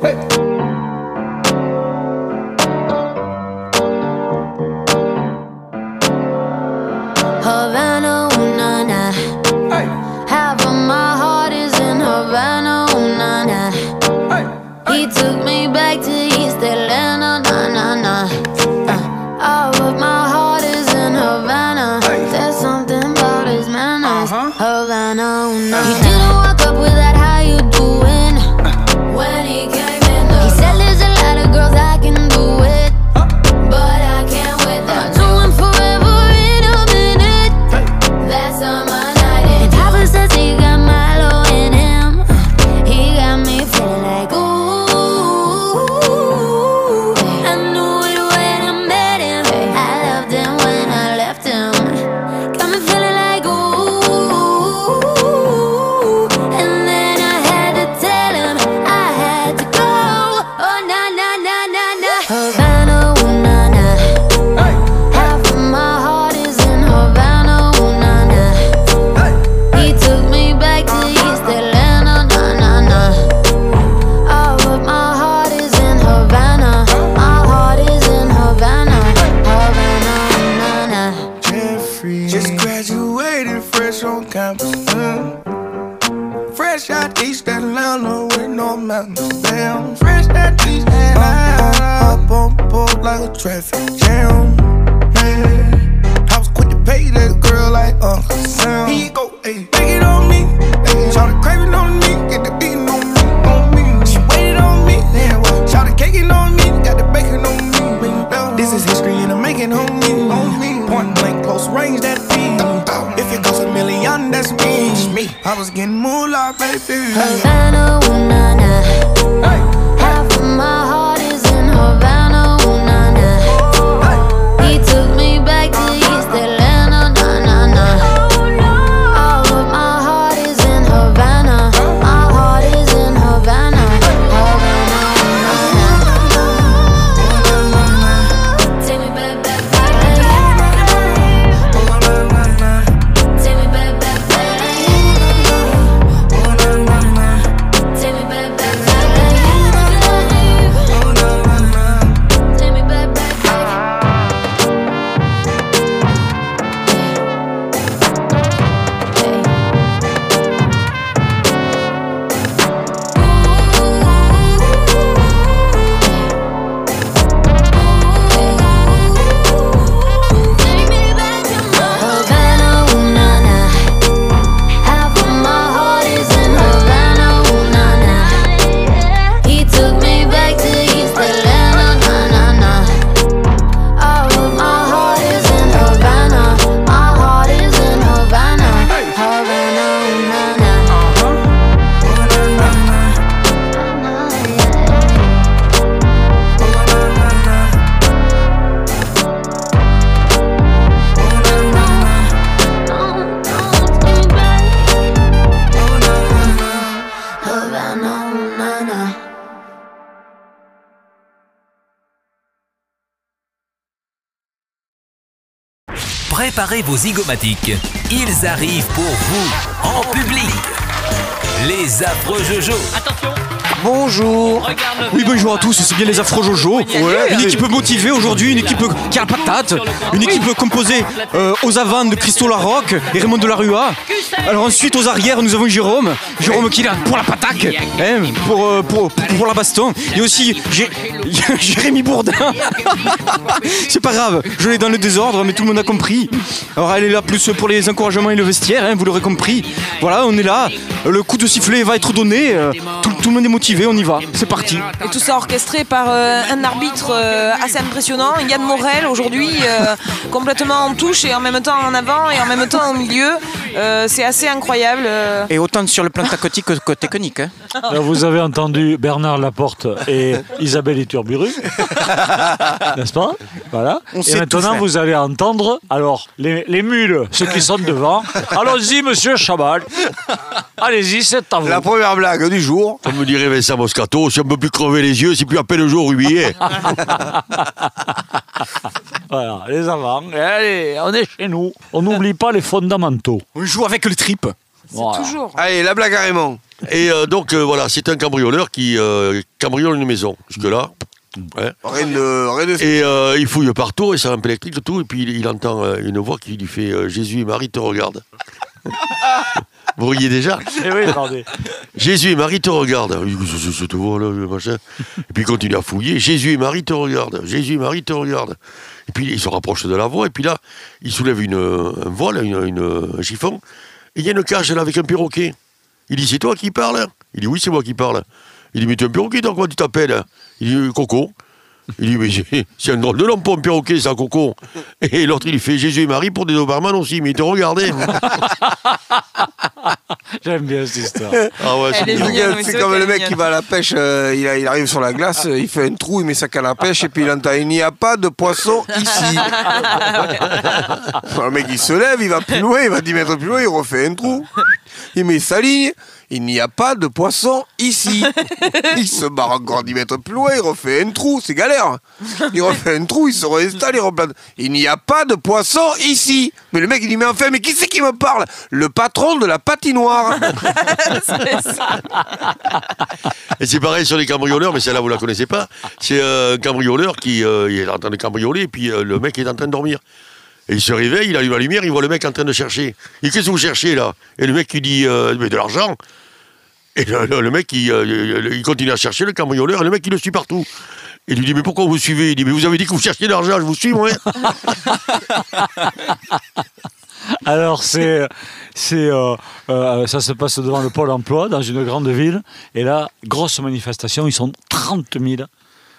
嘿 was getting moolah, baby. Havana, Préparez vos zygomatiques. Ils arrivent pour vous, en public. Les affreux Jojo. Attention, Bonjour. Oui, bonjour à tous, c'est bien les Afro Jojo. Une équipe motivée aujourd'hui, une équipe qui a la patate, une équipe composée euh, aux avantes de Christo Larocque et Raymond Delarua. Alors ensuite aux arrières, nous avons Jérôme, Jérôme qui est là pour la pataque, hein, pour, euh, pour, pour, pour la baston. Et aussi Jé- Jérémy Bourdin. c'est pas grave, je l'ai dans le désordre, mais tout le monde a compris. Alors elle est là plus pour les encouragements et le vestiaire, hein, vous l'aurez compris. Voilà, on est là, le coup de sifflet va être donné, euh, tout, tout le monde est motivé, on y va, c'est parti. Et tout ça orchestré par euh, un arbitre euh, assez impressionnant, Yann Morel aujourd'hui, euh, complètement en touche et en même temps en avant et en même temps au milieu. Euh, c'est assez incroyable. Et autant sur le plan tactique que, que technique. hein. Alors, vous avez entendu Bernard Laporte et Isabelle Iturburu, n'est-ce pas? Voilà. On et maintenant, vous allez entendre alors les, les mules, ceux qui sont devant. Allons-y, monsieur Chabal. Allez-y, c'est à vous. La première blague du jour, comme me dirait Vincent Moscato, si on ne peut plus crever les yeux, c'est plus à peine le jour rubillet. Voilà, les avant. Et allez, on est chez nous. On n'oublie pas les fondamentaux. On joue avec le trip. C'est Voilà. toujours. Allez, la blague à Raymond. Et euh, donc, euh, voilà, c'est un cambrioleur qui euh, cambriole une maison. Jusque-là. Ouais. Rien de. Rien de... Et euh, il fouille partout, et un peu électrique et tout, et puis il, il entend euh, une voix qui lui fait euh, Jésus et Marie te regardent. Vous riez déjà Eh oui, attendez. Jésus et Marie te regardent. C'est- là, machin. Et puis il continue à fouiller. Jésus et Marie te regardent. Jésus et Marie te regardent. Et puis il se rapproche de la voix, et puis là, il soulève une, un voile, une, une- un chiffon, et il y a une cage là avec un perroquet. Il dit C'est toi qui parles? Il dit Oui, c'est moi qui parle. Il dit Mais tu es un perroquet, toi, comment tu t'appelles? Il dit Coco. Il dit Mais c'est- c'est un drôle de nom pour un perroquet, ça, Coco. Et l'autre, il fait Jésus et Marie pour des Doberman aussi, mais ils te regardaient. J'aime bien cette histoire. Ah ouais, c'est comme le mec qui va à la pêche, euh, il, a- il arrive sur la glace, euh, il fait un trou, il met sa canne à pêche et puis il entend il n'y a pas de poisson ici. le mec il se lève, il va plus loin, il va 10 mètres plus loin, il refait un trou. Il met sa ligne, il n'y a pas de poisson ici. Il se barre encore 10 mètres plus loin, il refait un trou, c'est galère. Il refait un trou, il se réinstalle, il replante. Il n'y a pas de poisson ici. Mais le mec il dit mais enfin, mais qui c'est qui me parle? Le patron de la patinoire. Et c'est pareil sur les cambrioleurs, mais celle-là, vous la connaissez pas. C'est euh, un cambrioleur qui euh, il est en train de cambrioler, et puis euh, le mec est en train de dormir. Et il se réveille, il allume la lumière, il voit le mec en train de chercher. Il dit Qu'est-ce que vous cherchez là? Et le mec, il dit euh, Mais de l'argent. Et le, le- mec, il, euh, il continue à chercher, le cambrioleur, et le mec, il le suit partout. Il lui dit Mais pourquoi vous suivez? Il dit Mais vous avez dit que vous cherchiez l'argent, je vous suis, moi. Alors, c'est, c'est, euh, euh, ça se passe devant le pôle emploi dans une grande ville. Et là, grosse manifestation. Ils sont 30 000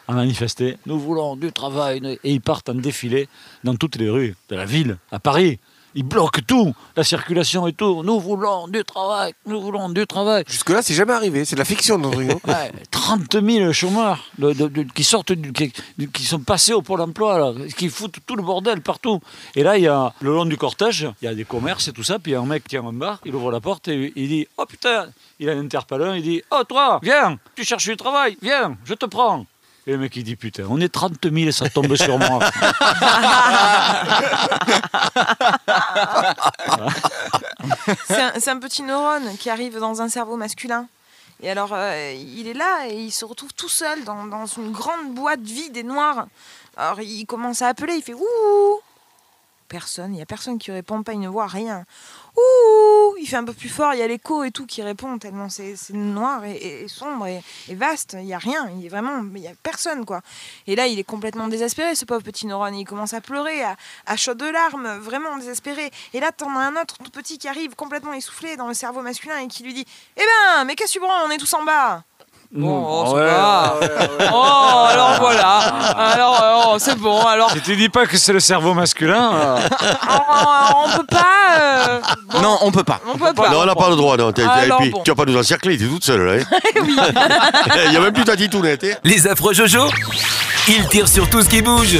à manifester. Nous voulons du travail. Et ils partent en défilé dans toutes les rues de la ville, à Paris. Ils bloquent tout, la circulation et tout. Nous voulons du travail. Nous voulons du travail. Jusque-là, c'est jamais arrivé, c'est de la fiction dans Ouais, 30 000 chômeurs de- de- de- qui sortent, du- qui, qui sont passés au pôle emploi, là, qui foutent tout le bordel partout. Et là, il y a le long du cortège, il y a des commerces et tout ça, puis il y a un mec qui tient un bar, il ouvre la porte et il dit Oh putain Il a un interpelleur, il dit Oh toi, viens, tu cherches du travail, viens, je te prends. Et le mec il dit Putain, on est 30 000 et ça tombe sur moi. C'est un, c'est un petit neurone qui arrive dans un cerveau masculin. Et alors, euh, il est là et il se retrouve tout seul dans, dans une grande boîte vide et noire. Alors, il commence à appeler, il fait Ouh Personne, il n'y a personne qui répond, pas une voix, rien. Ouh Il fait un peu plus fort, il y a l'écho et tout qui répond, tellement c'est noir et, sombre et, vaste. Il n'y a rien, il est vraiment, il n'y a personne, quoi. Et là, il est complètement désespéré, ce pauvre petit neurone. Il commence à pleurer, à, à chaudes larmes, vraiment désespéré. Et là, t'en as un autre tout petit qui arrive complètement essoufflé dans le cerveau masculin et qui lui dit Eh ben, mais qu'est-ce que tu prends? On est tous en bas Bon, oh, ça Ouais. va. Oh, alors voilà. Alors, euh, oh, c'est bon. Alors, Si tu dis pas que c'est le cerveau masculin, euh, on, on peut pas. euh, bon, Non, on peut pas. on peut pas. non, on n'a pas le droit, non. T'es- t'es- Alors et puis, bon. tu vas pas nous encercler, t'es toute seule, là. hein. Il y a même plus ta titounette, hein. Les affreux Jojo, ils tirent sur tout ce qui bouge.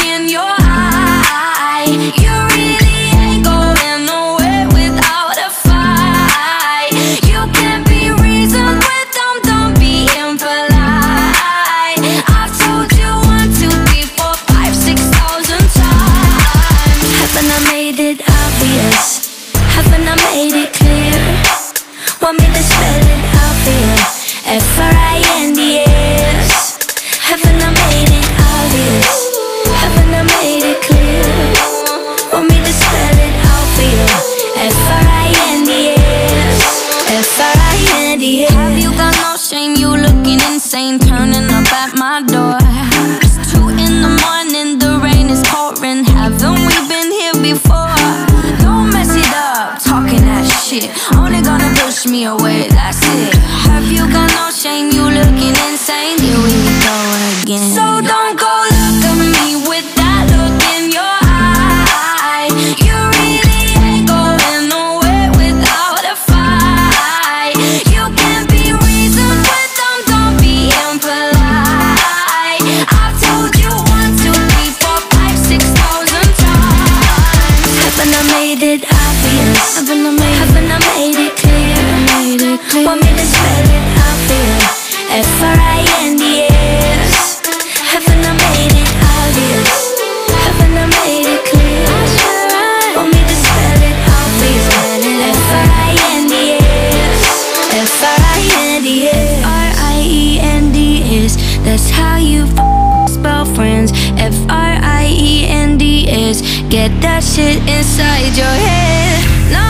get that shit inside your head. No,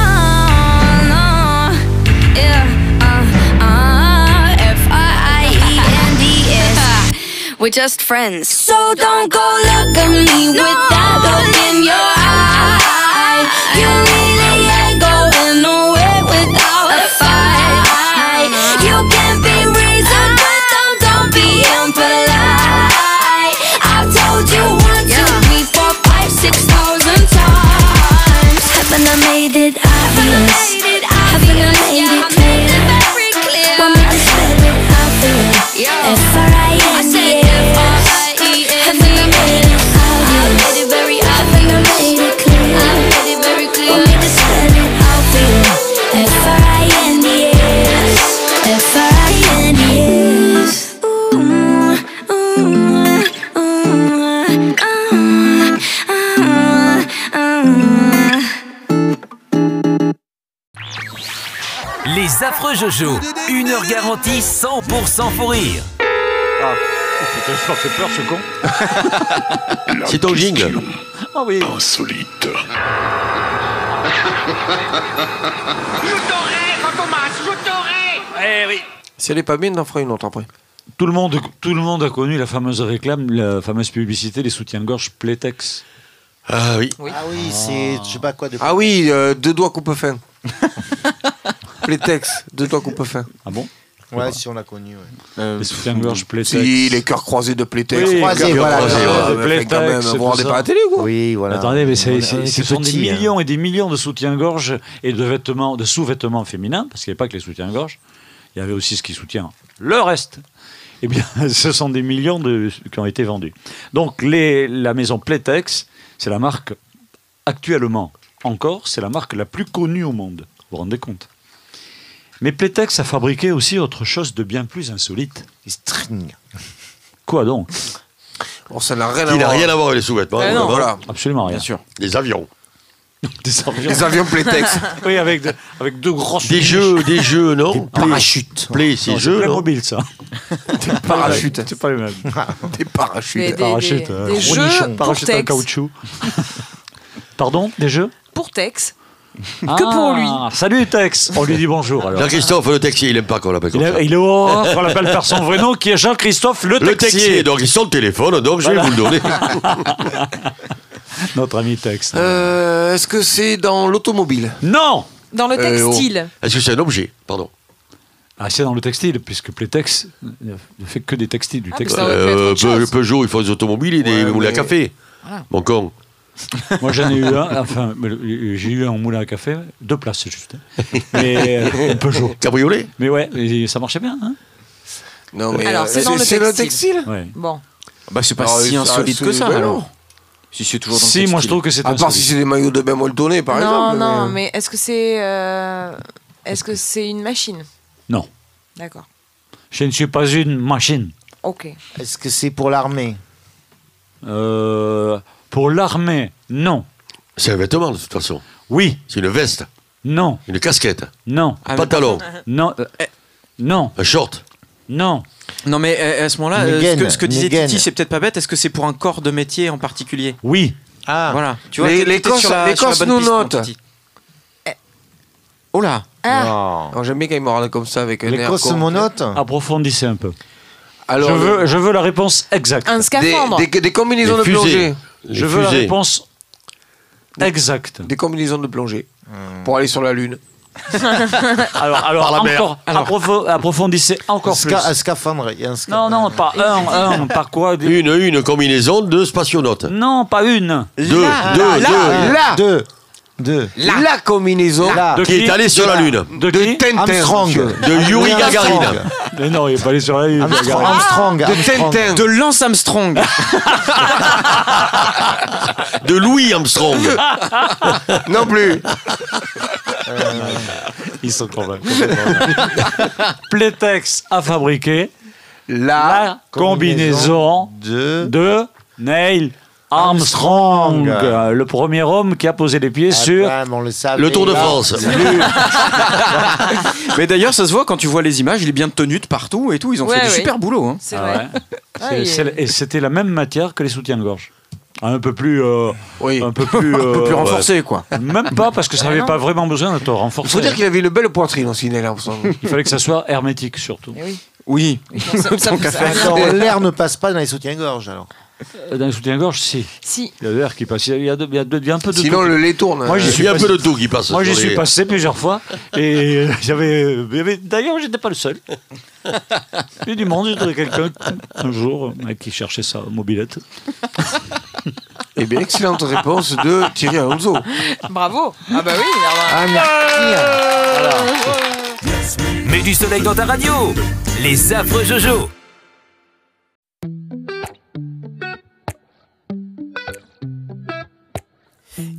no, yeah. Uh, uh, F I I E N D S. We're just friends. So don't go look at me with that look in your eye. You really ain't going nowhere without a fight. You can be reasoned, but don't, don't be impolite. Obvious? Haven't I made it clear? Want me to spell it out for you? Les affreux Jojo, une heure garantie 100% fou rire. Putain, ça fait peur ce con. C'est ton jingle. Ah oui. Insolite. Eh oui. Si elle est pas bien, on en fera une autre après. Tout le, monde, tout le monde a connu la fameuse réclame, la fameuse publicité des soutiens-gorge Playtex. Ah oui. Ah oui, c'est je sais pas quoi de. Ah oui, euh, deux doigts coupe fin. Playtex, deux doigts coupe fin. Ah bon? Ouais, si on l'a connu. Ouais. Les soutiens-gorge Playtex. Si, les cœurs croisés de Playtex. Oui, croisés, Cœurs voilà. croisés, ouais, de Playtex, quand même, c'est vous tout pas ça. la télé, quoi. Oui, voilà. Attendez, mais c'est- ce sont des hein. millions et des millions de soutiens-gorge et de vêtements, de sous-vêtements féminins, parce qu'il n'y avait pas que les soutiens-gorge, il y avait aussi ce qui soutient le reste. Eh bien, ce sont des millions de, qui ont été vendus. Donc, les, la maison Playtex, c'est la marque, actuellement encore, c'est la marque la plus connue au monde. Vous vous rendez compte? Mais Playtex a fabriqué aussi autre chose de bien plus insolite. Les strings. Quoi donc? Bon, ça n'a rien à Qui n'a voir. rien à voir avec les sous-vêtements. Ah non. Voilà. Absolument rien. Bien sûr. Les avions. Des avions. Les avions Playtex. Oui, avec, de- avec deux grosses Des jeux, des jeux, non Play. Parachute. Play, Non, jeux, non mobile ça. Des parachutes. C'est pas le même. Des Des, parachutes. des, Parachute, des- euh, des jeux nichon. pour Parachute en caoutchouc. Pardon Des jeux Pour Tex. Que pour lui. Salut Tex On lui dit bonjour alors. Jean-Christophe, le texier, il aime pas qu'on l'appelle comme Il, ça. est- il est au on l'appelle par son vrai nom qui est Jean-Christophe Le Le Texier. texier, donc ils sont le téléphone, donc je vais vous le donner. Notre ami Tex. Euh, Est-ce que c'est dans l'automobile? Non Dans le Euh, oh. textile. Est-ce que c'est un objet? Pardon. Ah, c'est dans le textile, puisque Playtex ne fait que des textiles, du Ah, textile. Ça aurait pu être Euh, chose. Peugeot, ils font des automobiles et des Ouais, moulins à mais- café. Mon con. Moi, j'en ai eu un, enfin, euh, j'ai eu un moulin à café, deux places juste. Mais euh, un Peugeot. Cabriolet? Mais ouais, ça marchait bien, hein? Non, mais Alors, euh, c'est dans le c'est le textile. textile? Ouais. Bon. Bah, c'est pas Alors, si ça, insolite que ça, ben alors. non. Si c'est toujours dans le Si, moi je trouve que c'est À part insolite. si c'est des maillots de bain molletonnés, par non, exemple. non, mais- mais est-ce que c'est. euh, Est-ce que c'est une machine? Non. D'accord. Je ne suis pas une machine. Ok. Est-ce que c'est pour l'armée? Euh, pour l'armée, non. C'est un vêtement, de toute façon. Oui, C'est une veste, non, une casquette, non, un pantalon, non, euh, non, un short. non. Non, mais euh, à ce moment-là, euh, ce que, ce que une disait. Titi, c'est peut-être pas bête. Est-ce que c'est pour un corps de métier en particulier? Oui, Ah, Voilà. Tu vois, Les- l'Écosse- sur la- bonne nous. Oh là Ah, J'aime bien quand ils me regardent comme ça avec un Les air. approfondissez un peu. Alors, je, veux, je veux la réponse exacte. un scaphandre. des, des combinaisons Les de plongée. Je veux la fusées. réponse exacte. Des combinaisons de plongée. Pour aller sur la Lune. Alors, alors la encore, approfo- approfondissez encore plus. Un scaphandre. Il y a un Non, scaphandre. non, pas un, un, pas quoi. Une, une combinaison de spationautes. Non, pas une. Deux, deux, Là, deux. là. Deux. La combinaison. De Qui est allé sur la Lune. De Tintin. Armstrong. De Yuri Gagarin. Armstrong. Mais non, il est pas allé sur la lune. Armstrong. Gagarin. Armstrong. De Armstrong. Tintin. De Lance Armstrong De Louis Armstrong. Non plus. Ils sont complètement. Playtex a fabriqué La. la combinaison Deux. de Neil Armstrong, Armstrong. euh, le premier homme qui a posé les pieds sur. Ah, mais on le savait. Le Tour de France. Mais d'ailleurs, ça se voit quand tu vois les images, il est bien tenu de partout et tout. Ils ont Ouais, fait du ouais. super boulot. hein. C'est Ah vrai. ouais. Ah, il- Et c'était la même matière que les soutiens-gorge. un peu plus, euh, un peu plus, Un peu plus euh, renforcé, quoi. Même pas parce que ça Ah n'avait pas vraiment besoin d'être Il renforcé. faut dire qu'il avait une belle poitrine aussi, Neil Armstrong. Il fallait que ça soit hermétique surtout. oui. Oui. Qu'à ça- faire. ça- Attends, L'air ne passe pas dans les soutiens-gorge alors. Euh, Dans les soutiens-gorge, si. Si. Il y a de l'air qui passe. Il y a, de- il y a de- il y a un peu de Sinon, tout. le lait tourne. Moi, j'y Euh, suis Il y a un peu de tout qui passe. Moi, j'y suis passé plusieurs fois et j'avais, y avait- d'ailleurs, j'étais pas le seul. Il y a du monde, j'ai trouvé quelqu'un un jour qui cherchait sa mobilette. Eh bien, excellente réponse de Thierry Alonso. Bravo. Ah bah oui. Ah, Mets du soleil dans ta radio. Les affreux Jojo.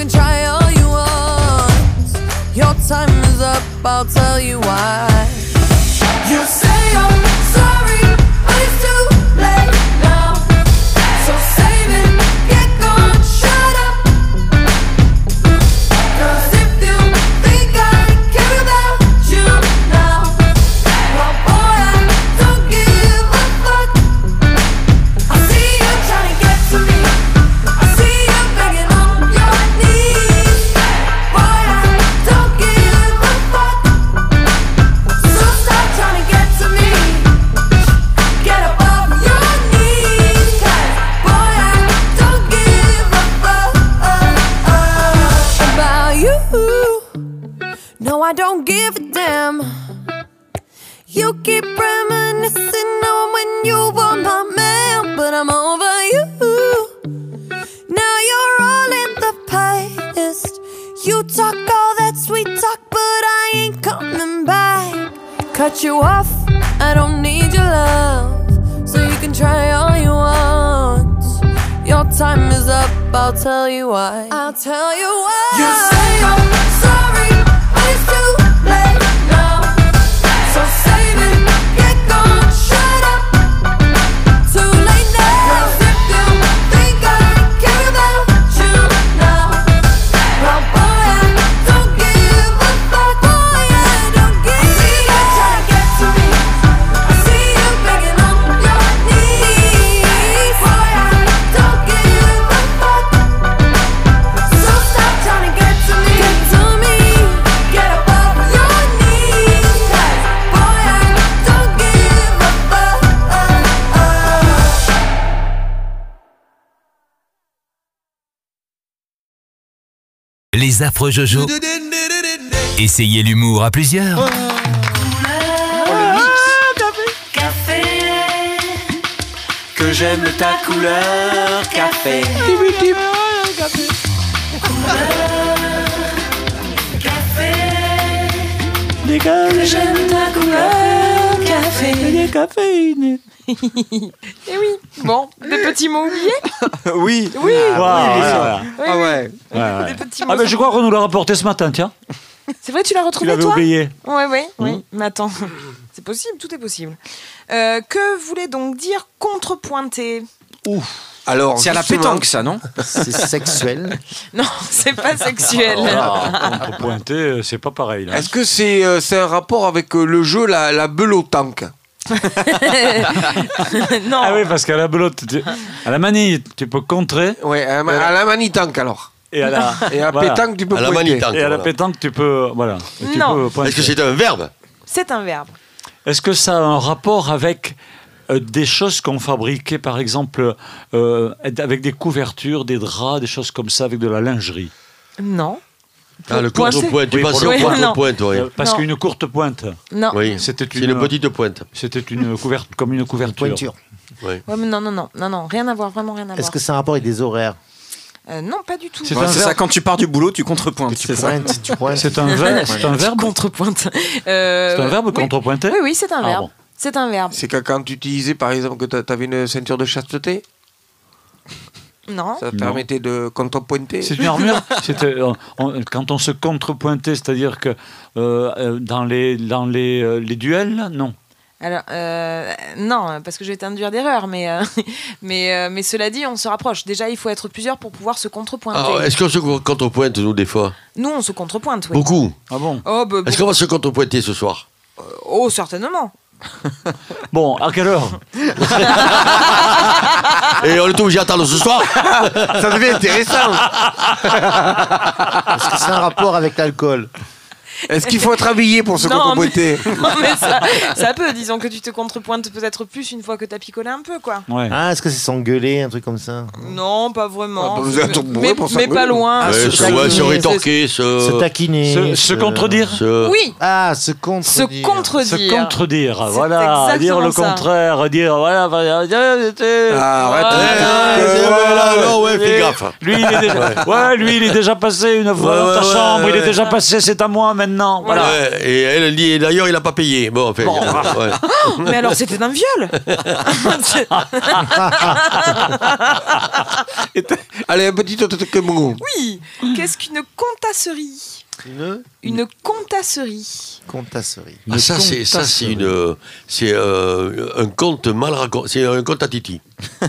Can try all you want. Your time is up. I'll tell you why. You say you're sorry, Cut you off, I don't need your love. So you can try all you want. Your time is up, I'll tell you why. I'll tell you why. You say you're sorry, but it's Les affreux Jojo. Essayez l'humour à plusieurs. Que j'aime ta couleur café. J'aime ta couleur café. Des caféines. Et Eh oui. Bon, des petits mots oubliés. oui. Oui. Ah, Oui, ouais. Oui, Ah oui. ouais. Ouais, ouais. Des petits Ah, mots ben, je crois qu'on nous l'a rapporté ce matin, tiens. C'est vrai, tu l'as retrouvé l'avais toi oublié. Ouais, ouais, oui. Mhm. Mais attends, c'est possible, tout est possible. Euh, que voulait donc dire contrepointer? Alors, C'est à la pétanque, ça, non? C'est sexuel. Non, c'est pas sexuel. Contrepointé, euh, c'est pas pareil. Est-ce que c'est euh, c'est un rapport avec euh, le jeu La, la Belotank non. Ah oui, parce qu'à la belote, tu- à la manille, tu peux contrer. Ouais, à, la- à la Manitank alors. Et à la, Et à voilà. pétanque, tu peux À la pointer. Et à la Voilà. pétanque, tu peux. Voilà. Tu Non. peux pointer. Est-ce que c'est un verbe? C'est un verbe. Est-ce que ça a un rapport avec euh, des choses qu'on fabriquait, par exemple, euh, avec des couvertures, des draps, des choses comme ça, avec de la lingerie? Non. Ah, le Pointer. contrepoint. Tu Oui, pour au non. contrepoint, oui. Euh, Parce qu'une courte pointe, Non. Oui, c'était c'est une, une petite pointe. c'était une couverture, comme une couverture. Pointure. Oui. Ouais, mais non, non, non, non, non, rien à voir, vraiment rien à Est-ce voir. que c'est un rapport avec des horaires Euh, non, pas du tout. C'est Ouais, ça, quand tu pars du boulot, tu contrepointes. Tu c'est ça pointes, tu pointes. C'est un verbe. C'est un verbe. Contrepointe. Euh, C'est un verbe oui. contrepointé. Oui, oui, c'est un Ah verbe. C'est un verbe. C'est quand tu utilisais par exemple que tu avais une ceinture de chasteté, Non. ça permettait de contrepointer. C'est une armure. Euh, on- quand on se contrepointait, c'est-à-dire que euh, euh, dans les dans les, euh, les duels, non. Alors, euh, non, parce que je vais t'induire d'erreur, mais, euh, mais, euh, mais cela dit, on se rapproche. Déjà, il faut être plusieurs pour pouvoir se contrepointer. Alors, est-ce qu'on se contrepointe, nous, des fois? Nous, on se contrepointe, oui. Beaucoup. Ah bon? Oh, bah, Est-ce qu'on va se contrepointer ce soir? Oh, certainement. Bon, à quelle heure Et on est obligé d'attendre ce soir ça devient intéressant. Est-ce que c'est un rapport avec l'alcool Est-ce qu'il faut être habillé pour se Non, mais- contrepointer Non, mais ça, ça peut. Disons que tu te contrepointes peut-être plus une fois que t'as picolé un peu, quoi. Ouais. Ah, est-ce que c'est s'engueuler, un truc comme ça Non, pas vraiment. Ah, bah, vous êtes mais, pour mais pas loin. Se se, se rétorquer, se, Se taquiner. Se, se contredire. se- Oui, Ah, se se contredire. contredire. Se contredire, voilà, dire le ça. contraire, dire voilà, Ah, arrête, lui- fais gaffe. Lui, il est déjà, ouais, lui, il est déjà passé une fois Ouais, dans ta ouais, chambre, ouais, il est déjà passé, c'est à moi maintenant, voilà. Ouais, et elle, elle dit, et d'ailleurs, il n'a pas payé. Bon, enfin, ouais. Mais alors, c'était un viol Allez, un petit autre truc que mon Oui Qu'est-ce qu'une contasserie? Une Une contasserie. contasserie. Ah, ça, c'est, ça, c'est une, c'est euh, un conte mal raconté. C'est un conte à Titi.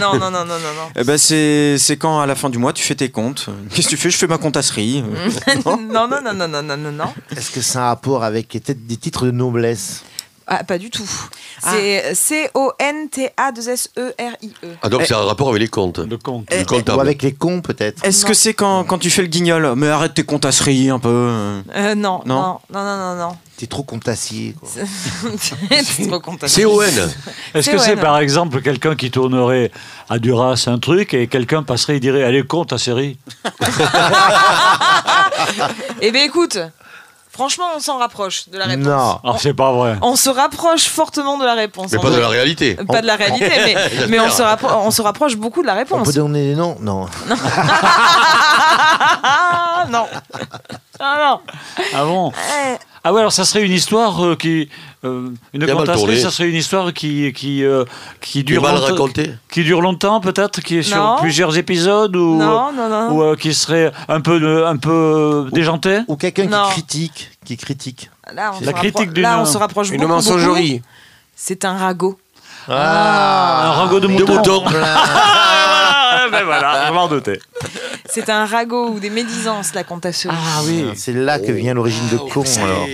non, non, non, non, non, non. Eh ben, c'est c'est quand à la fin du mois tu fais tes comptes. Qu'est-ce que tu fais? Je fais ma comptasserie. non, non, non, non, non, non, non, non. Est-ce que c'est un rapport avec peut-être des titres de noblesse? Ah, pas du tout. C'est C-O-N-T-A-2-S-E-R-I-E. Ah, donc c'est un rapport avec les comptes. Le compte. Le Ou avec les cons, peut-être Est-ce que c'est quand, quand tu fais le guignol Mais arrête tes comptasseries un peu. Euh, non, Non. non, non, non, non. T'es trop contassier. quoi. C'est trop. C-O-N. Est-ce que c'est par exemple quelqu'un qui tournerait à Duras un truc et quelqu'un passerait et dirait Allez, compte ta série Eh bien, écoute, franchement, on s'en rapproche de la réponse. Non. Ah, c'est pas vrai. On se rapproche fortement de la réponse. Mais pas de la réalité. Pas de la réalité, mais, mais on, se rappro- on se rapproche beaucoup de la On réponse. peut donner des noms Non. Ah non Ah non Ah bon Eh, Ah ouais, alors ça serait une histoire euh, qui. euh, une Bien mal ça serait une histoire qui, qui, euh, qui, dure, mal longtemps- raconté. qui dure longtemps, peut-être, qui est sur Non. plusieurs épisodes ou, Non, non, non. ou euh, qui serait un peu, de- un peu déjanté? Ou quelqu'un Non. qui critique. Qui critique. Là, on La se critique rappro- d'une- Là, on se rapproche Une beaucoup, beaucoup. mensagerie. C'est un ragot. Un ragot de De mouton. mouton. Ah, ben voilà, je m'en doutais. C'est un ragot ou des médisances, la contasserie. Ah oui. C'est là que vient l'origine de con, alors.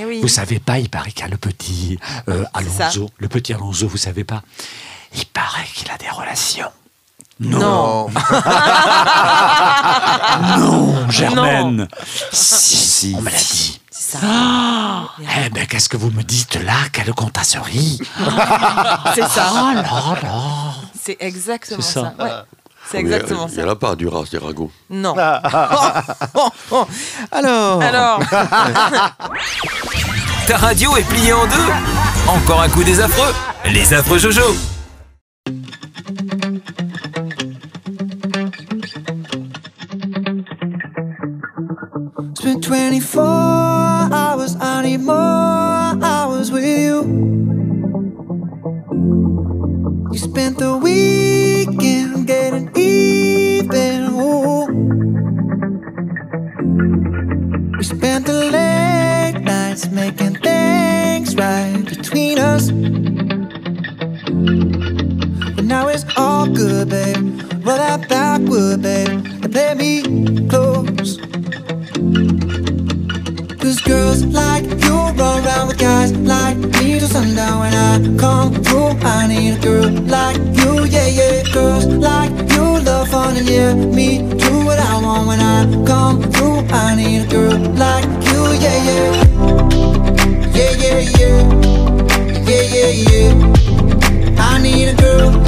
Eh oui. Vous savez pas, il paraît qu'il y a le petit euh. Alonso. Le petit Alonso, vous savez pas Il paraît qu'il a des relations. Non. Non, Germaine. Si, si, on me l'a dit. C'est ça. Ah, eh ben, qu'est-ce que vous me dites là Quelle contasserie C'est ça. Oh là là C'est exactement ça. ça. Ouais. C'est exactement Il n'y en ça. a pas du ras des ragots. Non. Alors. Alors, Ta radio est pliée en deux Encore un coup des affreux Les affreux Jojo Spent 24 hours, I need more hours with you. You spent the weekend nights making things right between us. But now it's all good, babe. Roll that backward, babe, and play me close. Cause girls like you run around with guys like me till sundown when I come through. I need a girl like you, yeah, yeah. Girls like you love fun and yeah, me do what I want when I come through. I need a girl like you, yeah, yeah. Yeah, yeah, yeah. Yeah, yeah. I need a girl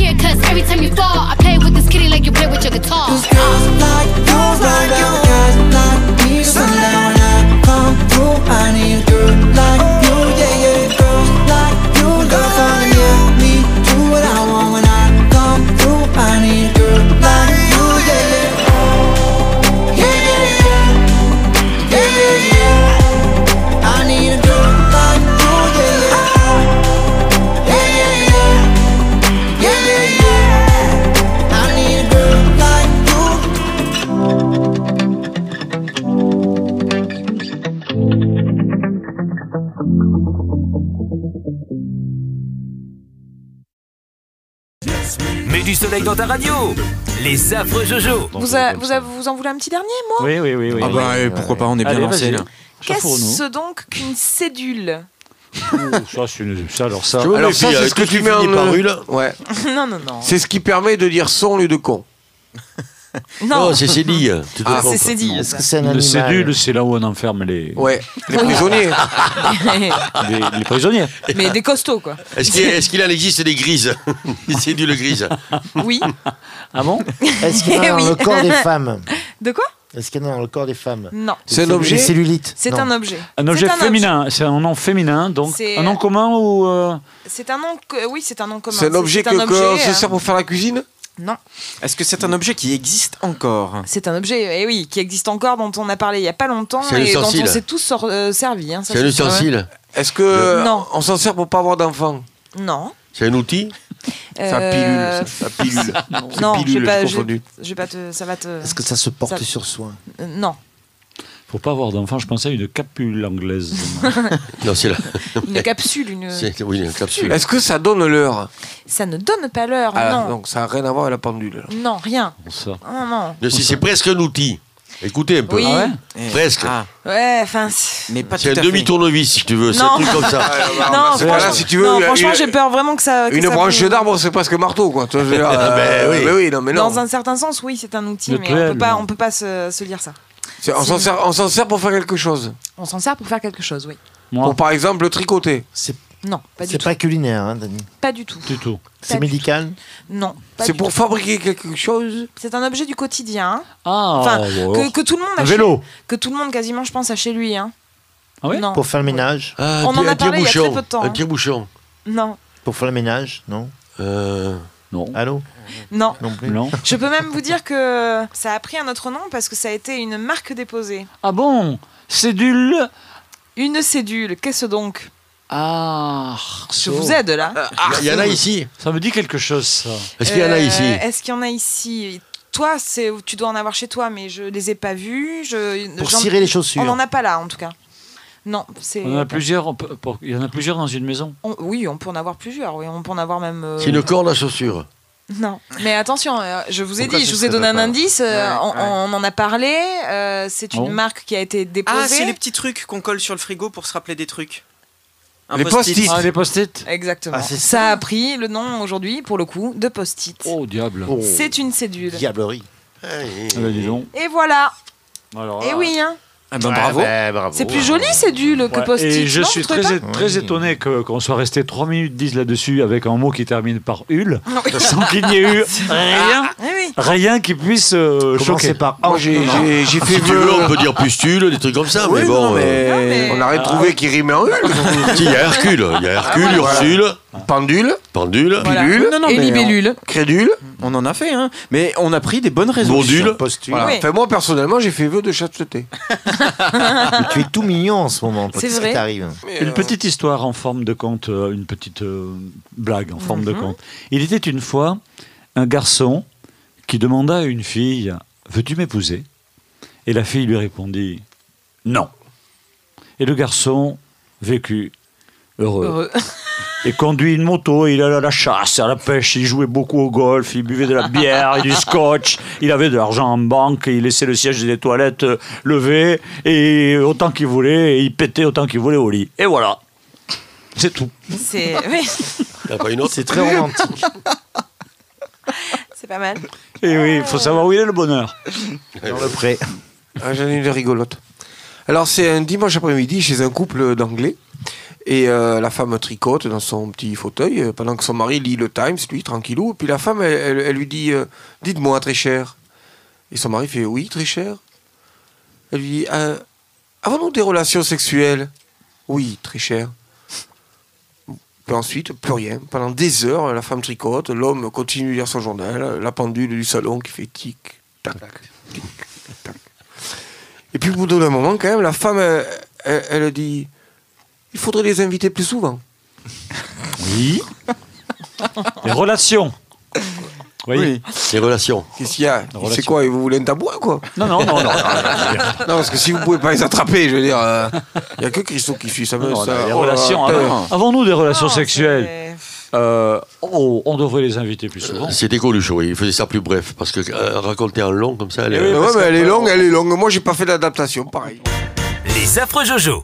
soleil dans ta radio. Les affreux Jojo. Vous, a- vous, a- vous en voulez un petit dernier, moi? Oui, oui, oui. oui. Ah bah, et pourquoi pas, on est bien lancé. Qu'est-ce donc qu'une cédule? Ça, c'est une- ça, alors ça. Alors ça, c'est avec ce que tu mets en... par rue, là. Ouais. Non, non, non. C'est ce qui permet de dire son au lieu de con. Non, Non, c'est Cédille. Tu te Ah, trompes. c'est Cédille. Est-ce que c'est un Le animal cédule, c'est là où on enferme les, Ouais. Les prisonniers. les, les prisonniers. Mais des costauds, quoi. Est-ce qu'il est-ce qu'il en existe des grises? Des cédules grises Oui. Ah bon? Est-ce qu'il y en a dans Oui. le corps des femmes? De quoi? Est-ce qu'il y en a dans le corps des femmes? Non. C'est un objet? cellulites C'est Non. un objet. Un objet C'est un féminin, c'est un nom féminin, donc C'est- un nom commun ou euh, C'est un nom. que- Oui, c'est un nom commun. C'est un objet que, un que on se euh, sert pour faire la cuisine? Non. Est-ce que c'est un objet qui existe encore? C'est un objet, eh oui, qui existe encore, dont on a parlé il y a pas longtemps et dont on s'est tous sor- euh, servi. hein, ça, C'est un ustensile Est-ce que Non. on s'en sert pour pas avoir d'enfants? Non. C'est un outil? Ça Euh, pilule, ça, ça pilule. Non, je pilule, vais pas, je, confondu. je vais pas te, ça va te. Est-ce que ça se porte Ça- sur soi Euh, non, Faut pas avoir d'enfant, je pensais à une capule anglaise. Non, c'est là. une capsule, une. C'est- Oui, une capsule. Est-ce que ça donne l'heure? Ça ne donne pas l'heure, Ah, non. Donc ça n'a rien à voir avec la pendule. là. Non, rien. ça. Non, non. Non, C'est c'est presque un outil. Écoutez un peu. Oui. Ah Presque. Ouais, enfin. c'est- Mais pas C'est un demi-tournevis, si tu veux. C'est un Non. truc comme ça. Non, c'est- là, franchement, si tu veux, non, une- franchement, une- j'ai peur vraiment que ça. que Une ça branche d'arbre, c'est presque marteau, quoi. Dire, Ah, ben euh, oui. mais oui, non, mais non. Dans un certain sens, oui, c'est un outil, Le mais on peut pas, non. on peut pas se, se dire ça. C'est- On s'en sert, on s'en sert pour faire quelque chose. On s'en sert pour faire quelque chose, oui. Pour par exemple le tricoter. Non, pas du C'est tout. pas culinaire, hein, Dani. Pas du tout. Du tout. C'est médical Non. pas C'est du pour tout. fabriquer quelque chose. C'est un objet du quotidien. Ah, Enfin, ouais. que, que tout le monde a Un chez- vélo. que tout le monde quasiment, je pense, a chez lui. Hein. Ah oui Non. Pour faire le ménage Ah, On un en a parlé il y a très tire-bouchon. peu de temps, Un hein. tire-bouchon. Non. Pour faire le ménage Non Euh, Non. Allô Non. Non plus. Non. Je peux même vous dire que ça a pris un autre nom parce que ça a été une marque déposée. Ah bon? Cédule? Une cédule, qu'est-ce donc? Ah. Je vous aide là. Il y en a ici. Ça me dit quelque chose, ça. Est-ce qu'il y en a Euh, ici? Est-ce qu'il y en a ici? Toi, c'est tu dois en avoir chez toi, mais je les ai pas vus. Je, Pour cirer les chaussures. On n'en a pas là, en tout cas. Non, c'est. On en a plusieurs, on peut- pour- il y en a plusieurs dans une maison. on- oui, on peut en avoir plusieurs. Oui, on peut en avoir même. euh, C'est une corde à chaussures. Non, mais attention, euh, je vous ai Pourquoi dit, ce je vous ai serait donné un pas- indice. euh, Ouais, on, ouais. on en a parlé. euh, c'est une Oh. marque qui a été déposée. Ah, c'est les petits trucs qu'on colle sur le frigo pour se rappeler des trucs. Un Les post-it. Ah, les post-it Exactement. Ah, c'est ça. a pris le nom aujourd'hui, pour le coup, de post-it. Oh, diable. Oh, C'est une cédule. Diablerie. Ah, bah, dis donc. Et voilà. Alors, Et là, oui, hein. Ah ben bravo. Ouais, bravo. C'est plus joli cédule que ouais, post-it. Et je non, suis très, très étonné que- qu'on soit resté 3 minutes 10 là-dessus avec un mot qui termine par hul, Oui. sans qu'il n'y ait eu rien, oui. Rien qui puisse euh, Commencez choquer. par Moi, j'ai j'ai- j'ai fait Si tu vœu. veux, on peut dire pustule, des trucs comme ça, Oui, mais non, bon. mais euh, Non, mais- On a rien trouvé qui rime en hul. si, Il y a Hercule. Il y a Hercule, Ah, voilà. Ursule, Pendule, Pendule, Voilà. pilule, Non, non, Et mais libellule. crédule. On, on en a fait, hein. Mais on a pris des bonnes résolutions. Bondule. Postule. Voilà. Oui. Enfin, moi, personnellement, j'ai fait vœu de chasteté. Tu es tout mignon en ce moment. C'est Qu'est-ce vrai. t'arrive Une euh, petite histoire en forme de conte, euh, une petite euh, blague en forme de Mhm. conte. Il était une fois un garçon qui demanda à une fille Veux-tu m'épouser? Et la fille lui répondit Non. Et le garçon vécut heureux. Heureux. Et conduit une moto, il allait à la chasse, à la pêche, il jouait beaucoup au golf, il buvait de la bière et du scotch, il avait de l'argent en banque, il laissait le siège des toilettes euh, levé, et autant qu'il voulait, et il pétait autant qu'il voulait au lit. Et voilà. C'est tout. C'est oui, Il C'est très romantique. c'est pas mal. Et oui, il faut savoir où il est le bonheur. Dans le pré. Ah, J'en ai une rigolote. Alors, c'est un dimanche après-midi chez un couple d'anglais. Et euh, la femme tricote dans son petit fauteuil euh, pendant que son mari lit le Times, lui, tranquillou. Et puis la femme, elle, elle- elle lui dit euh, Dites-moi, très cher. Et son mari fait Oui, très cher. Elle lui dit Euh, Avons-nous des relations sexuelles? Oui, très cher. Puis ensuite, plus rien. Pendant des heures, la femme tricote, l'homme continue de lire son journal, la pendule du salon qui fait tic, tac, tic, tac. Et puis au bout d'un moment, quand même, la femme, elle, elle- elle dit il faudrait les inviter plus souvent. Oui. Les relations. Oui. Les relations. Qu'est-ce qu'il y a C'est quoi Vous voulez un tabouret, quoi Non, non, non, non. non, parce que si vous pouvez pas les attraper, je veux dire, euh, il n'y a que Christo qui suit ça. me- non, ça les oh relations. avant- Avons-nous des relations Non, sexuelles Euh, oh, On devrait les inviter plus souvent. C'était Coluche, oui. Il faisait ça plus bref. Parce que euh, raconter en long comme ça, elle est- Eh oui, Ouais, mais elle est longue, on- elle est longue. Moi, j'ai pas fait d'adaptation, pareil. Les affreux Jojo.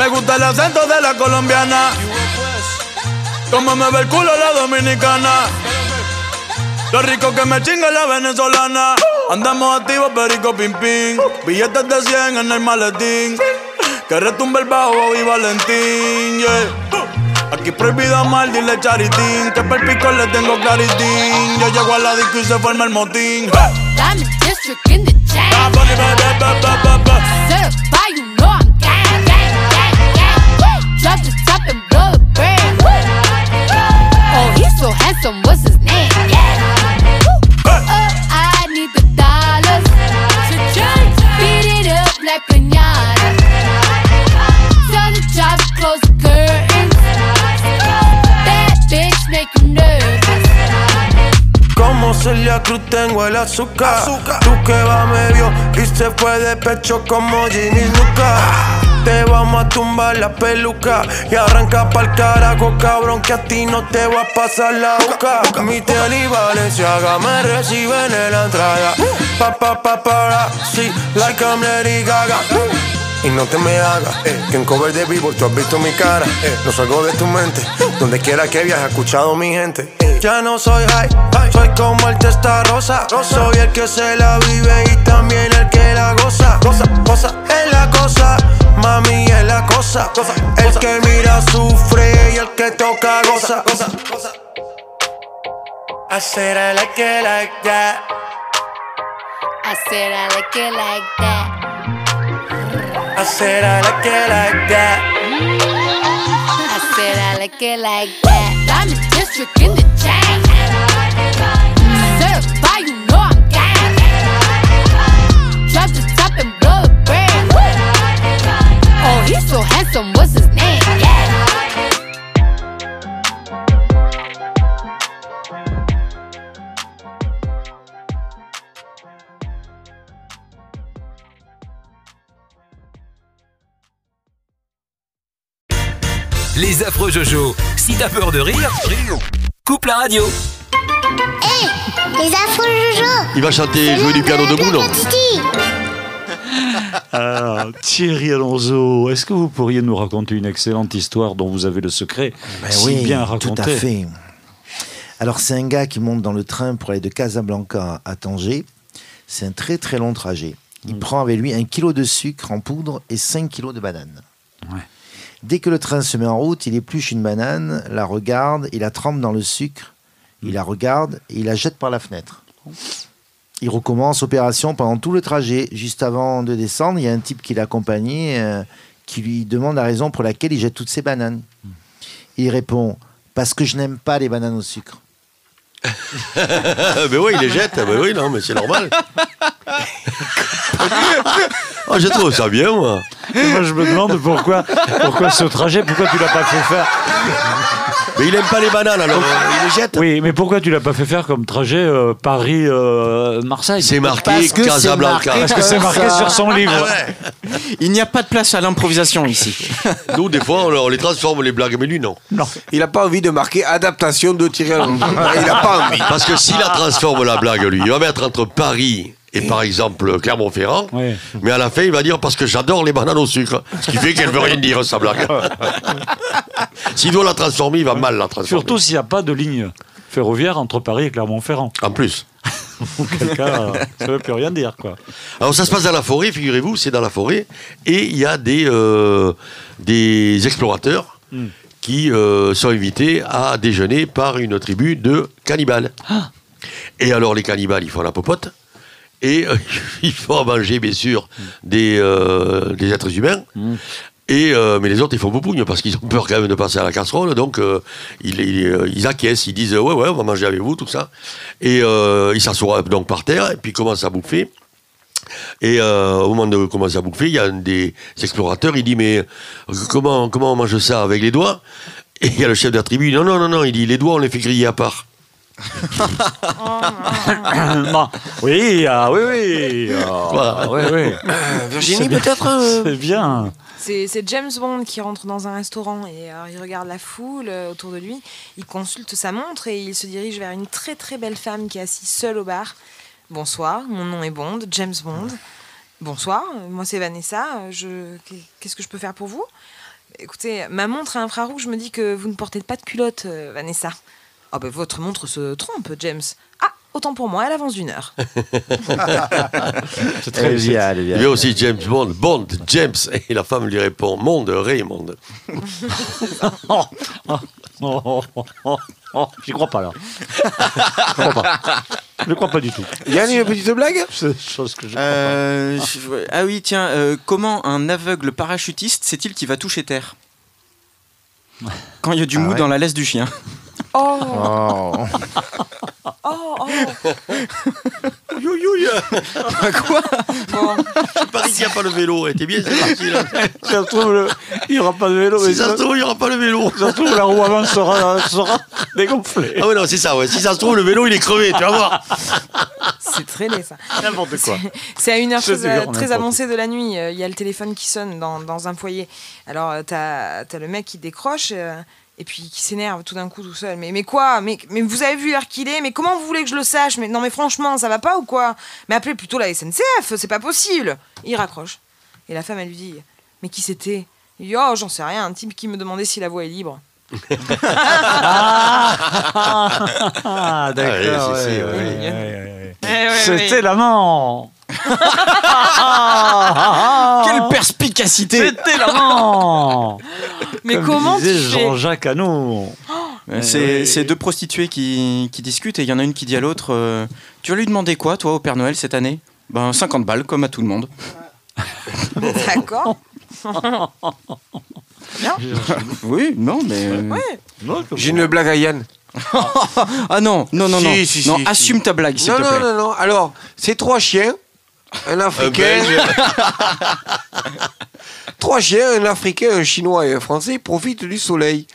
Me gusta el acento de la colombiana. Como me ve el culo la dominicana. Lo rico que me chinga la venezolana. Andamos activos, perico pim pim. Billetes de 100 en el maletín. Que retumbe el bajo y Valentín, yeah. Aquí prohibido amar, dile charitín. Que per pico le tengo claritín. Yo llego a la disco y se forma el motín. Diamond District in the chain. So handsome, what's his name? Yeah. Oh, I need the dollars. Beat it up like pinata. Tell the job to close the curtains. That bitch make you nervous. Como Celia Cruz tengo el azúcar. Tú que va medio y se fue de pecho como Ginny Luca. Te vamos a tumbar la peluca y arranca pa'l carajo, cabrón, que a ti no te va a pasar la boca. Mi tele y Valenciaga me reciben en la entrada. Pa, pa, pa, sí, like I'm Lady Gaga. Y no te me hagas, eh, que en cover de vivo tú has visto mi cara. Eh, no salgo de tu mente, donde quiera que viajes, escuchado mi gente. Eh, ya no soy high, soy como el testa rosa. Soy el que se la vive y también el que la goza. Cosa, cosa, es la cosa, mami es la cosa. El que mira sufre y el que toca goza. I said I like it like that. I said I like it like that. I said I like it like that. I said I like it like that. Diamond District in the chain. Certified, he's so handsome, what's his name? Yeah. Les affreux Jojo. Si t'as peur de rire, coupe la radio. Les affreux Jojo Il va chanter, jouer du piano debout, non Alors, Thierry Alonso, est-ce que vous pourriez nous raconter une excellente histoire dont vous avez le secret Ben si oui, bien tout à fait. Alors c'est un gars qui monte dans le train pour aller de Casablanca à Tanger. C'est un très très long trajet. Il prend avec lui un kilo de sucre en poudre et 5 kilos de bananes. Dès que le train se met en route, il épluche une banane, la regarde, il la trempe dans le sucre, il la regarde et il la jette par la fenêtre. Il recommence opération pendant tout le trajet. Juste avant de descendre, il y a un type qui l'accompagnait euh, qui lui demande la raison pour laquelle il jette toutes ces bananes. Il répond Parce que je n'aime pas les bananes au sucre. mais oui, il les jette. Ben oui, non, mais c'est normal. oh, je trouve ça bien, moi. Moi, je me demande pourquoi, pourquoi ce trajet, pourquoi tu l'as pas fait faire? Mais il aime pas les bananes, alors euh, il les jette. Oui, mais pourquoi tu l'as pas fait faire comme trajet euh, Paris-Marseille C'est marqué Casablanca. Parce que c'est marqué sur son livre. Il n'y a pas de place à l'improvisation ici. Nous, des fois, on, on les transforme, les blagues, mais lui, non. Non. Il a pas envie de marquer adaptation de Thierry Alonso. Il a pas envie. Parce que s'il la transforme, la blague, lui, il va mettre entre Paris et, par exemple, Clermont-Ferrand, mais à la fin, il va dire parce que j'adore les bananes au sucre. Ce qui fait qu'elle veut rien dire, sa blague. S'il doit la transformer, il va mal la transformer. Surtout s'il n'y a pas de ligne ferroviaire entre Paris et Clermont-Ferrand. En plus. Auquel cas, euh, ça ne veut plus rien dire, quoi. Alors ça se passe dans la forêt, figurez-vous, c'est dans la forêt, et il y a des, euh, des explorateurs Hmm. qui euh, sont invités à déjeuner par une tribu de cannibales. Ah. Et alors les cannibales, ils font la popote, et euh, ils font à manger, bien sûr, des, euh, des êtres humains. Et, euh, mais les autres, ils font boupougne parce qu'ils ont peur quand même de passer à la casserole. Donc, euh, ils, ils, ils acquiescent, ils disent Ouais, ouais, on va manger avec vous, tout ça. Et euh, ils s'assoient donc par terre et puis ils commencent à bouffer. Et au moment de commencer à bouffer, il y a un des explorateurs, il dit Mais comment, comment on mange ça Avec les doigts? Et il y a le chef de la tribu, il Non, non, non, non, il dit Les doigts, on les fait griller à part. Oui, ah, oui, oui. ah, oui, oui. Virginie, C'est bien. peut-être, euh, C'est bien. C'est c'est James Bond qui rentre dans un restaurant et euh, il regarde la foule euh, autour de lui. Il consulte sa montre et il se dirige vers une très très belle femme qui est assise seule au bar. Bonsoir, mon nom est Bond, James Bond. Bonsoir, moi c'est Vanessa. euh, Je... Qu'est-ce que je peux faire pour vous? Écoutez, ma montre à infrarouge me dit que vous ne portez pas de culotte, euh, Vanessa. Ah ben votre montre se trompe, James. Ah, autant pour moi, elle avance d'une heure. C'est est bien, elle est bien. Il y a aussi James Bond, Bond, James. Et la femme lui répond Monde, Raymond. Oh, oh, J'y crois pas là. Je crois pas. Je crois pas du tout. Yann, une petite blague? C'est une chose que je crois Euh, je- ah oui, tiens, euh, comment un aveugle parachutiste sait-il qu'il va toucher terre? Quand il y a du Ah mou ouais dans la laisse du chien. Oh Oh. Oh, oh Yo, yo, yo. Quoi Bon, Paris qu'il n'y a pas le vélo. Elle était bien, c'est parti là. pas. Ça se trouve, le- il n'y aura pas de vélo. mais Si ça se trouve, il n'y aura pas le vélo. ça se trouve, la roue avant sera, sera dégonflée. Ah ouais, non, c'est ça, ouais. Si ça se trouve, le vélo, il est crevé, tu vas voir. c'est très laid ça. N'importe quoi. C'est à une heure Je très, avancée de la nuit. euh, Il y a le téléphone qui sonne dans, dans un foyer. Alors, euh, t'as as le mec qui décroche euh, et puis qui s'énerve tout d'un coup tout seul. Mais, mais quoi? Mais, mais vous avez vu l'heure qu'il est? Mais comment vous voulez que je le sache? Mais, Non, mais franchement, ça va pas ou quoi? Mais appelez plutôt la SNCF, c'est pas possible. Il raccroche. Et la femme, elle lui dit Mais qui c'était? Il dit Oh, j'en sais rien, un type qui me demandait si la voie est libre. Ah, d'accord. Ah, oui, ouais, si, si, ouais, oui. ouais, ouais, Eh ouais. ouais, C'était ouais. l'amant. Quelle perspicacité C'était l'amant. Mais Comme comment tu disait fais Jean-Jacques Hano. Euh, C'est c'est deux prostituées qui, qui discutent et il y en a une qui dit à l'autre euh, Tu vas lui demander quoi, toi, au Père Noël cette année? Ben 50 balles, comme à tout le monde. D'accord. Oui, non, mais. euh, Ouais. J'ai une blague à Yann. Ah non, non, non, Si, non. si, non, si, assume si. ta blague, s'il Non, te non, plaît. non, non. Alors, c'est trois chiens, un Africain. Trois chiens, un Africain, un Chinois et un Français profitent du soleil.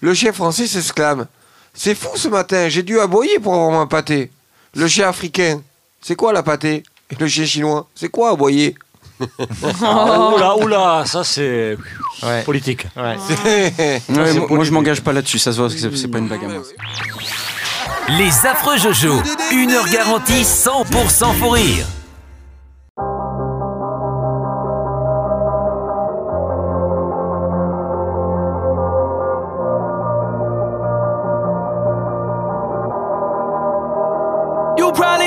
Le chien français s'exclame C'est fou ce matin, j'ai dû aboyer pour avoir ma pâté. Le chien africain C'est quoi la pâté? Et le chien chinois C'est quoi aboyer? Ah, oula, oula, ça c'est Ouais. politique. Ouais. Ouais, moi, moi, je m'engage pas là-dessus, ça se voit c'est pas une blague à moi. Les affreux Jojo, une heure garantie 100% pour rire.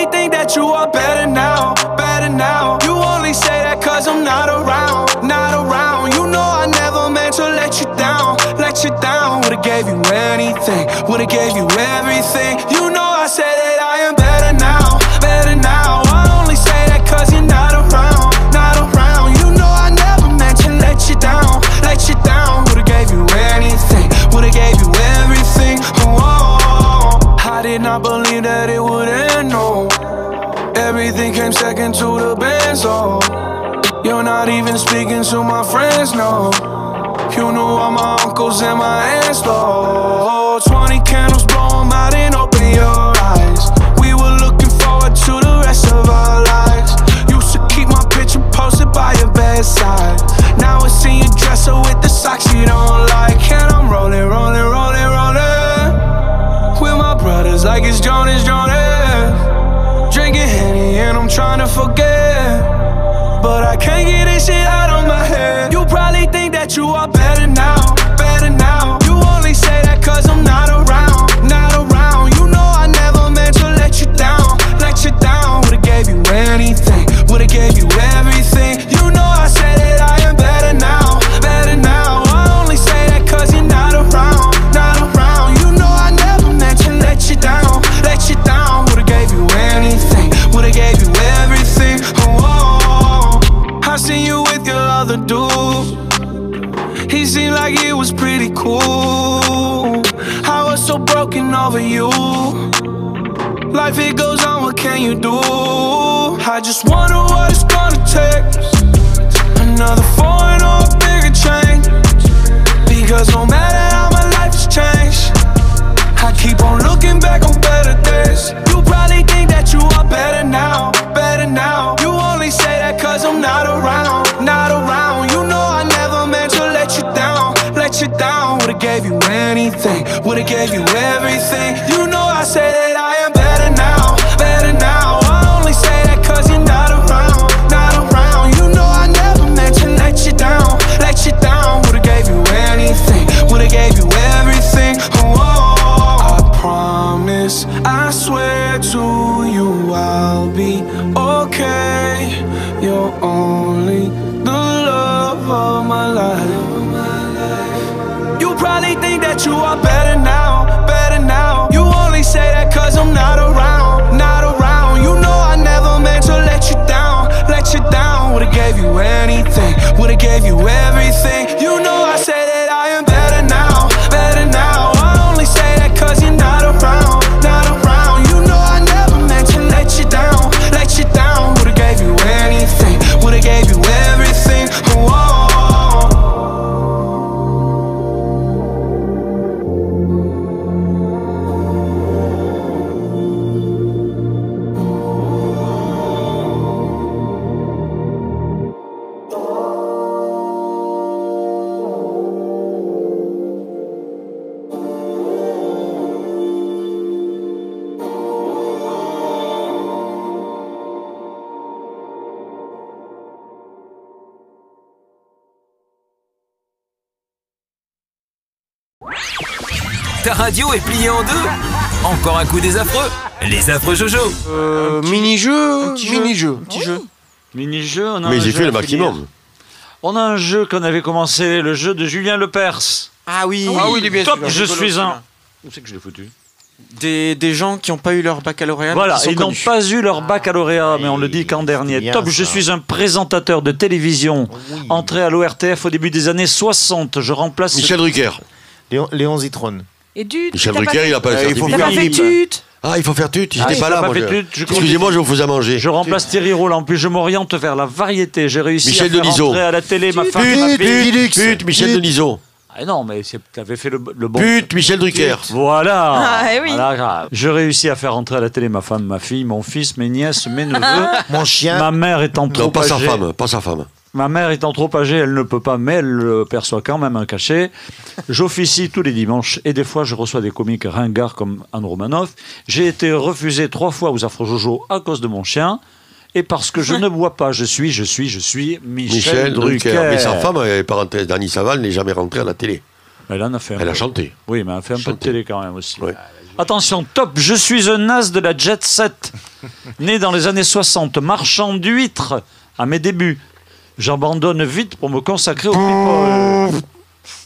Probably think that you are better now, better now. You only say that cause I'm not around, not around. You know I never meant to let you down, let you down. Would've gave you anything, would've gave you everything. You know I said that I am better now, better now. I only say that cause you're not around, not around. You know I never meant to let you down, let you down. Would've gave you anything, would've gave you everything. Oh, oh, oh, oh. I did not believe that it would end, no. Everything came second to the best, oh. You're not even speaking to my friends, no. You knew all my uncles and my aunts, though. 20 candles, blow 'em out and open your eyes. We were looking forward to the rest of our lives. Used to keep my picture posted by your bedside. Now I see you dresser with the socks you don't like. And I'm rolling, rolling, rolling, rolling. With my brothers like it's Jonas, Jonas. And I'm trying to forget. But I can't get this shit out of my head. You probably think that you are over you. Life it goes on, what can you do? I just wonder what it's gonna take. Another foreign or a bigger change. Because no matter how my life has changed, I keep on looking back on better days. You probably think that you are better now, better now. You only say that cause I'm not you down. Would've gave you anything, would've gave you everything. You know I say that I am gave you everything. En deux Encore un coup des affreux Les affreux Jojo Euh, mini-jeu, mini-jeu. Petit jeu. Mini-jeu, on a Mais un j'ai jeu fait le à finir. maximum. On a un jeu qu'on avait commencé, le jeu de Julien Lepers. Ah oui, Ah oui, il est bien Top, celui-là. je rigolo, suis un. Où c'est que je l'ai foutu Des, des gens qui n'ont pas eu leur baccalauréat. Voilà, ils n'ont pas eu leur baccalauréat, mais on le dit qu'en dernier. bien, Top, je ça. suis un présentateur de télévision, entré à l'ORTF au début des années 60. Je remplace. Michel Drucker. Léon, Léon Zitrone. Et du. Michel Drucker, fait- il a pas le il faut T'as certificat. pas fait Philippe. tut Ah, il faut faire tut. Ah, J'étais il pas faut là, pas moi. faire je- tut, je Excusez-moi, je vous faisais à manger. Je remplace Thierry Roland, puis je m'oriente vers la variété. J'ai réussi Michel à faire Denisot. entrer à la télé ma femme et ma Pute, fille. pute, pute, Michel Denisot. Ah non, mais c'est- t'avais fait le, le bon. Pute, Michel Drucker. Voilà. Ah, eh oui. Voilà. Je réussis à faire entrer à la télé ma femme, ma fille, mon fils, mes nièces, mes neveux. Mon chien. ma mère étant trop Non, pas sa âgée. femme, pas sa femme. Ma mère étant trop âgée, elle ne peut pas, mais elle euh, perçoit quand même un cachet. J'officie tous les dimanches et des fois je reçois des comiques ringards comme Anne Romanoff. J'ai été refusé trois fois aux Afro Jojo à cause de mon chien. Et parce que je ne bois pas, je suis, je suis, je suis Michel, Michel Drucker. Drucker. Mais sa femme, rentrée. Dani Saval n'est jamais rentrée à la télé. Elle en a fait un Elle a chanté. Oui, mais elle a fait un peu de Chanté. télé quand même aussi. Ouais. Attention, top, je suis un as de la jet set. Né dans les années 60, marchand d'huîtres à mes débuts. J'abandonne vite pour me consacrer au people.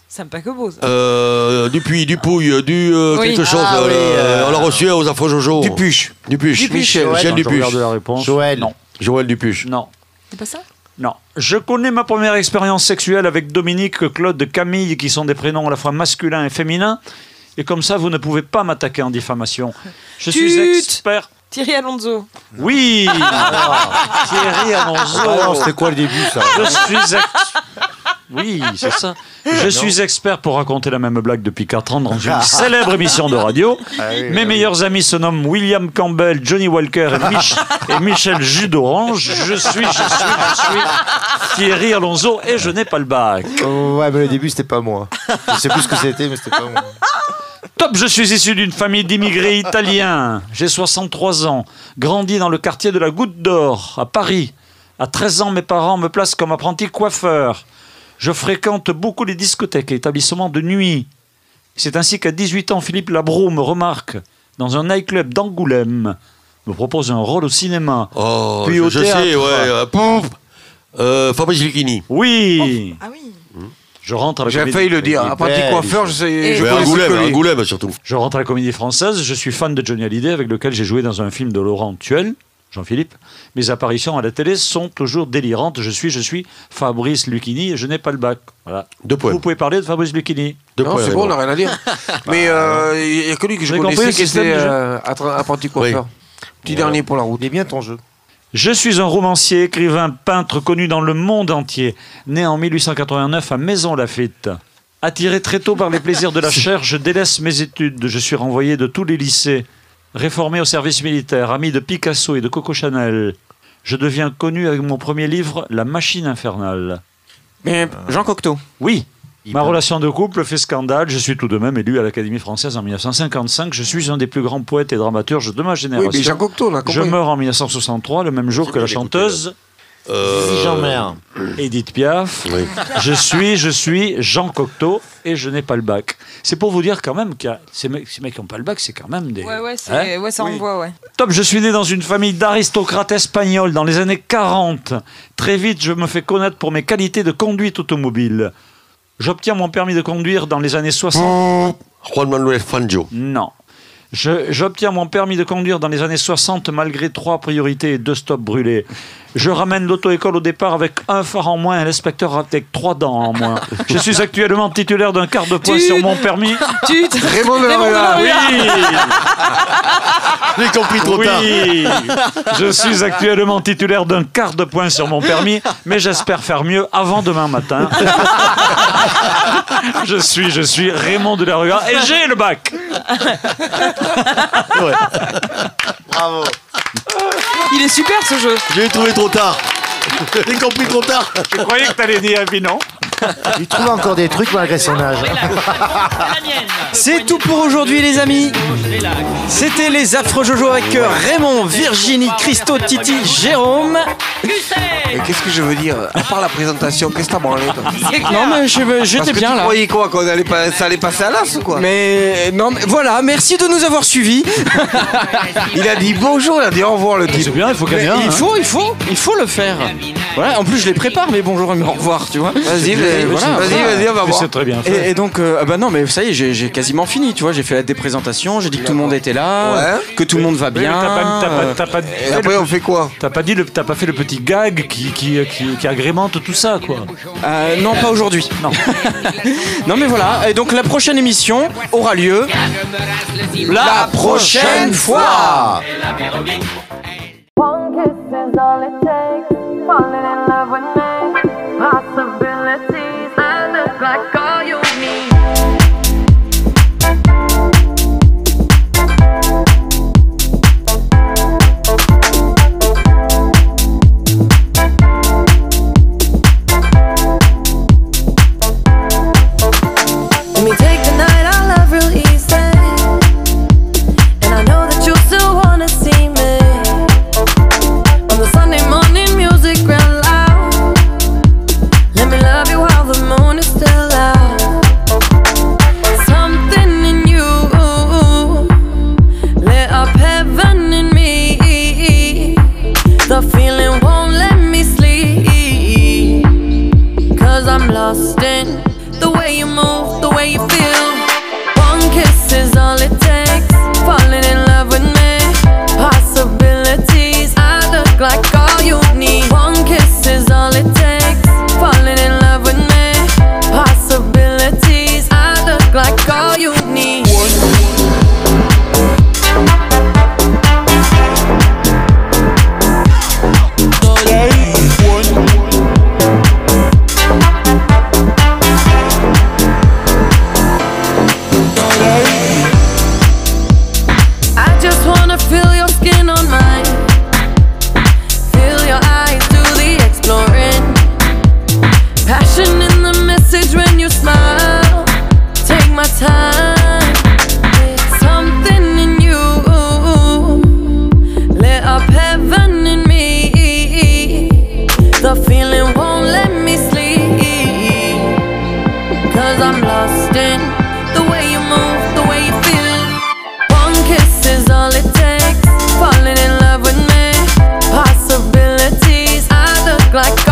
Sympa que beau. ça. Euh, Dupuis, Dupouille, du euh, Oui. quelque chose. Ah oui, euh, euh, on l'a reçu aux Afro Jojo. Dupuche. Dupuche. Dupuche. Michel, Michel Attends, je Dupuche. regarde la réponse. Joël. Non, Joël Dupuche. non, C'est pas ça? Non. Je connais ma première expérience sexuelle avec Dominique, Claude, Camille, qui sont des prénoms à la fois masculins et féminins. Et comme ça, vous ne pouvez pas m'attaquer en diffamation. Je suis Tut. expert. Thierry Alonso. Oui Thierry Alonso. Ah c'était quoi le début, ça Je suis ex- Oui, c'est ça. Je suis expert pour raconter la même blague depuis 4 ans dans une célèbre émission de radio. Mes meilleurs amis se nomment William Campbell, Johnny Walker et, Mich- et Michel Jus d'Orange. Je suis, je suis, je suis Thierry Alonso et je n'ai pas le bac. Oh, Ouais, mais le début, c'était pas moi. Je sais plus ce que c'était, mais c'était pas moi. Top, je suis issu d'une famille d'immigrés italiens. J'ai 63 ans, grandi dans le quartier de la Goutte d'Or, à Paris. À 13 ans, mes parents me placent comme apprenti coiffeur. Je fréquente beaucoup les discothèques et établissements de nuit. C'est ainsi qu'à 18 ans, Philippe Labro me remarque dans un nightclub d'Angoulême, me propose un rôle au cinéma. Oh, Puis je, au je théâtre. sais, ouais. euh, pouf. Euh, Fabrice Lucchini. Oui Ah oui. Je rentre à la J'ai comédie- failli le dire. Apprenti belle, coiffeur, je sais. Et- Je Ouais, connais ce Angoulême, que lui. Angoulême surtout. Je rentre à la comédie française, je suis fan de Johnny Hallyday avec lequel j'ai joué dans un film de Laurent Tuel. Jean-Philippe. Mes apparitions à la télé sont toujours délirantes. Je suis, je suis Fabrice Lucchini et je n'ai pas le bac. Voilà. Deux points. Vous pouvez parler de Fabrice Lucchini. Non, c'est bon, on n'a rien à dire. Mais euh, il n'y a que lui que je connaissais qui était euh, apprenti coiffeur. Petit dernier pour la route. Il est bien ton jeu. Je suis un romancier, écrivain, peintre connu dans le monde entier, né en 1889 à Maison-Lafitte. Attiré très tôt par les plaisirs de la chair, je délaisse mes études. Je suis renvoyé de tous les lycées, réformé au service militaire, ami de Picasso et de Coco Chanel. Je deviens connu avec mon premier livre, La machine infernale. Mais Jean Cocteau. Oui. Ma relation de couple fait scandale. Je suis tout de même élu à l'Académie française en 1955. Je suis un des plus grands poètes et dramaturges de ma génération. Oui, mais Jean Cocteau, a Je meurs en 1963, le même jour que la chanteuse Euh, Jean-Mer. Edith Piaf. Oui. Je suis, je suis Jean Cocteau et je n'ai pas le bac. C'est pour vous dire quand même que ces mecs, ces mecs qui n'ont pas le bac, c'est quand même des. Ouais, ouais, Hein ouais, ça envoie, ouais. Top, je suis né dans une famille d'aristocrates espagnols dans les années 40. Très vite, je me fais connaître pour mes qualités de conduite automobile. J'obtiens mon permis de conduire dans les années 60. Juan Manuel Fangio. Non. J'obtiens mon permis de conduire dans les années 60 malgré trois priorités et deux stops brûlés. Je ramène l'auto-école au départ avec un phare en moins et l'inspecteur avec trois dents en moins. Je suis actuellement titulaire d'un quart de point Tu- sur mon permis. Tu Raymond de la. Oui J'ai compris trop tard. Oui Je suis actuellement titulaire d'un quart de point sur mon permis, mais j'espère faire mieux avant demain matin. Je suis, je suis Raymond de la Rue et j'ai le bac Bravo. Il est super ce jeu. J'ai trouvé trop tard. J'ai compris trop tard. Je croyais que t'allais dire puis non. Il trouve encore des trucs malgré son âge. C'est tout pour aujourd'hui, les amis. C'était les affreux Jojo avec euh, Raymond, Virginie, Christo, Titi, Jérôme. Et qu'est-ce que je veux dire À part la présentation, qu'est-ce que t'as branlé toi Non, mais j'étais bien tu là. croyais quoi Qu'on allait pas, ça allait passer à l'as ou quoi Mais non, mais voilà, merci de nous avoir suivis. Il a dit bonjour, il a dit au revoir le type. C'est bien, il faut gagner. il hein. faut, il faut, il faut le faire. Voilà, en plus je les prépare, mais bonjour et au revoir, tu vois. Vas-y, Et vas-y, voilà, vas-y, voilà. on va voir. c'est très bien fait. Et, et donc, euh, ah bah non, mais ça y est, j'ai quasiment fini, tu vois. J'ai fait la déprésentation, j'ai dit que tout le monde était là, Ouais. que tout le monde va mais bien. T'as pas, t'as pas- t'as pas- Et après, on fait quoi? T'as pas dit le, t'as pas fait le petit gag qui, qui, qui, qui agrémente tout ça, quoi. euh, non, pas aujourd'hui. Non. Non, mais voilà. Et donc, la prochaine émission aura lieu la prochaine fois. One kiss is all it takes. Falling in love with like